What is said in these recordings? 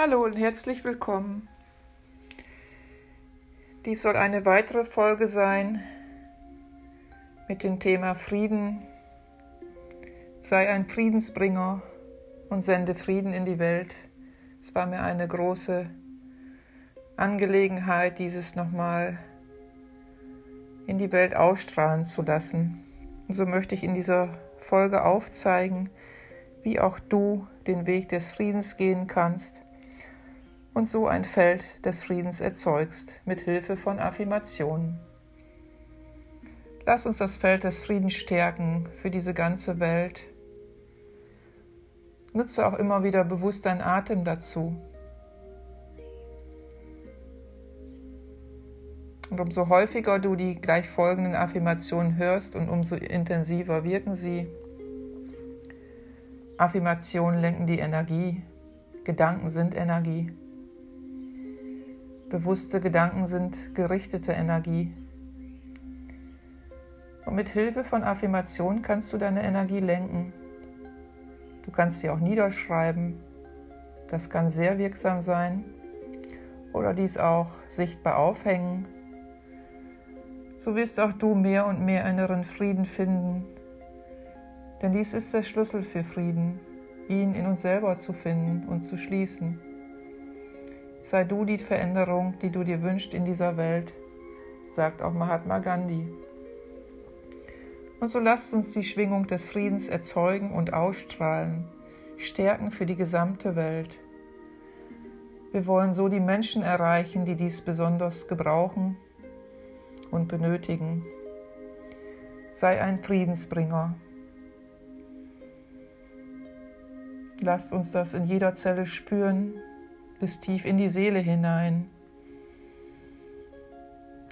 Hallo und herzlich willkommen. Dies soll eine weitere Folge sein mit dem Thema Frieden. Sei ein Friedensbringer und sende Frieden in die Welt. Es war mir eine große Angelegenheit, dieses nochmal in die Welt ausstrahlen zu lassen. Und so möchte ich in dieser Folge aufzeigen, wie auch du den Weg des Friedens gehen kannst und so ein Feld des Friedens erzeugst mit Hilfe von Affirmationen. Lass uns das Feld des Friedens stärken für diese ganze Welt. Nutze auch immer wieder bewusst deinen Atem dazu. Und umso häufiger du die gleich folgenden Affirmationen hörst und umso intensiver wirken sie. Affirmationen lenken die Energie. Gedanken sind Energie. Bewusste Gedanken sind gerichtete Energie. Und mit Hilfe von Affirmation kannst du deine Energie lenken. Du kannst sie auch niederschreiben. Das kann sehr wirksam sein. Oder dies auch sichtbar aufhängen. So wirst auch du mehr und mehr inneren Frieden finden. Denn dies ist der Schlüssel für Frieden, ihn in uns selber zu finden und zu schließen. Sei du die Veränderung, die du dir wünschst in dieser Welt, sagt auch Mahatma Gandhi. Und so lasst uns die Schwingung des Friedens erzeugen und ausstrahlen, stärken für die gesamte Welt. Wir wollen so die Menschen erreichen, die dies besonders gebrauchen und benötigen. Sei ein Friedensbringer. Lasst uns das in jeder Zelle spüren, bis tief in die Seele hinein.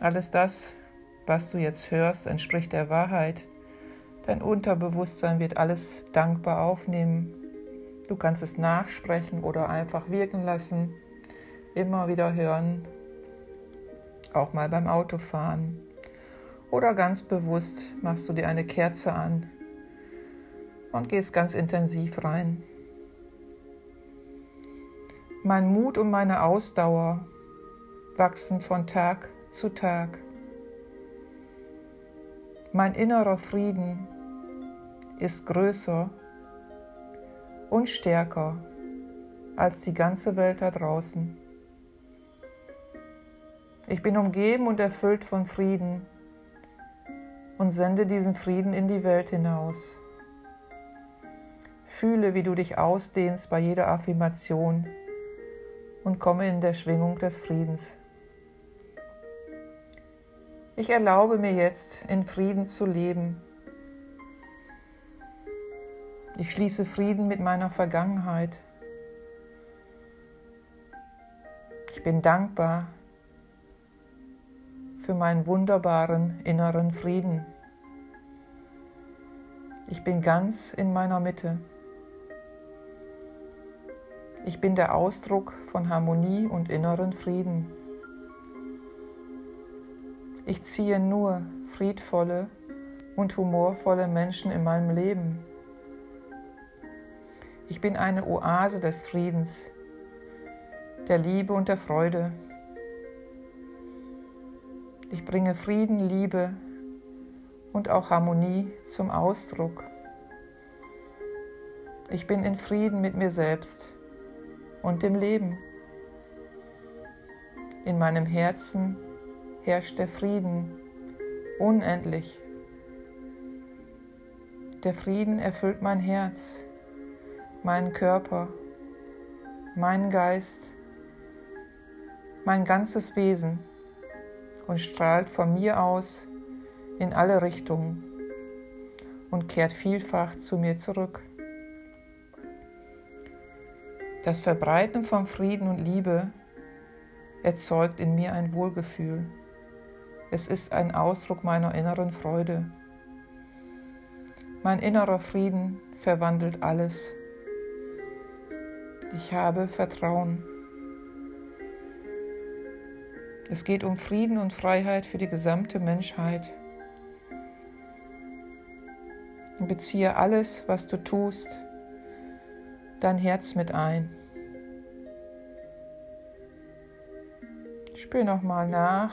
Alles das, was du jetzt hörst, entspricht der Wahrheit. Dein Unterbewusstsein wird alles dankbar aufnehmen. Du kannst es nachsprechen oder einfach wirken lassen, immer wieder hören, auch mal beim Autofahren. Oder ganz bewusst machst du dir eine Kerze an und gehst ganz intensiv rein. Mein Mut und meine Ausdauer wachsen von Tag zu Tag. Mein innerer Frieden ist größer und stärker als die ganze Welt da draußen. Ich bin umgeben und erfüllt von Frieden und sende diesen Frieden in die Welt hinaus. Fühle, wie du dich ausdehnst bei jeder Affirmation und komme in der Schwingung des Friedens. Ich erlaube mir jetzt, in Frieden zu leben. Ich schließe Frieden mit meiner Vergangenheit. Ich bin dankbar für meinen wunderbaren inneren Frieden. Ich bin ganz in meiner Mitte. Ich bin der Ausdruck von Harmonie und inneren Frieden. Ich ziehe nur friedvolle und humorvolle Menschen in meinem Leben. Ich bin eine Oase des Friedens, der Liebe und der Freude. Ich bringe Frieden, Liebe und auch Harmonie zum Ausdruck. Ich bin in Frieden mit mir selbst und dem Leben. In meinem Herzen herrscht der Frieden unendlich. Der Frieden erfüllt mein Herz, meinen Körper, meinen Geist, mein ganzes Wesen und strahlt von mir aus in alle Richtungen und kehrt vielfach zu mir zurück. Das Verbreiten von Frieden und Liebe erzeugt in mir ein Wohlgefühl. Es ist ein Ausdruck meiner inneren Freude. Mein innerer Frieden verwandelt alles. Ich habe Vertrauen. Es geht um Frieden und Freiheit für die gesamte Menschheit. Beziehe alles, was du tust, dein Herz mit ein. Spür nochmal nach.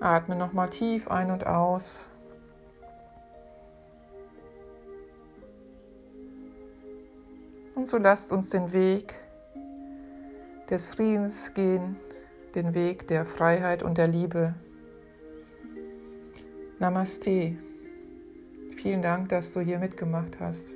Atme nochmal tief ein und aus. Und so lasst uns den Weg des Friedens gehen, den Weg der Freiheit und der Liebe. Namaste. Vielen Dank, dass du hier mitgemacht hast.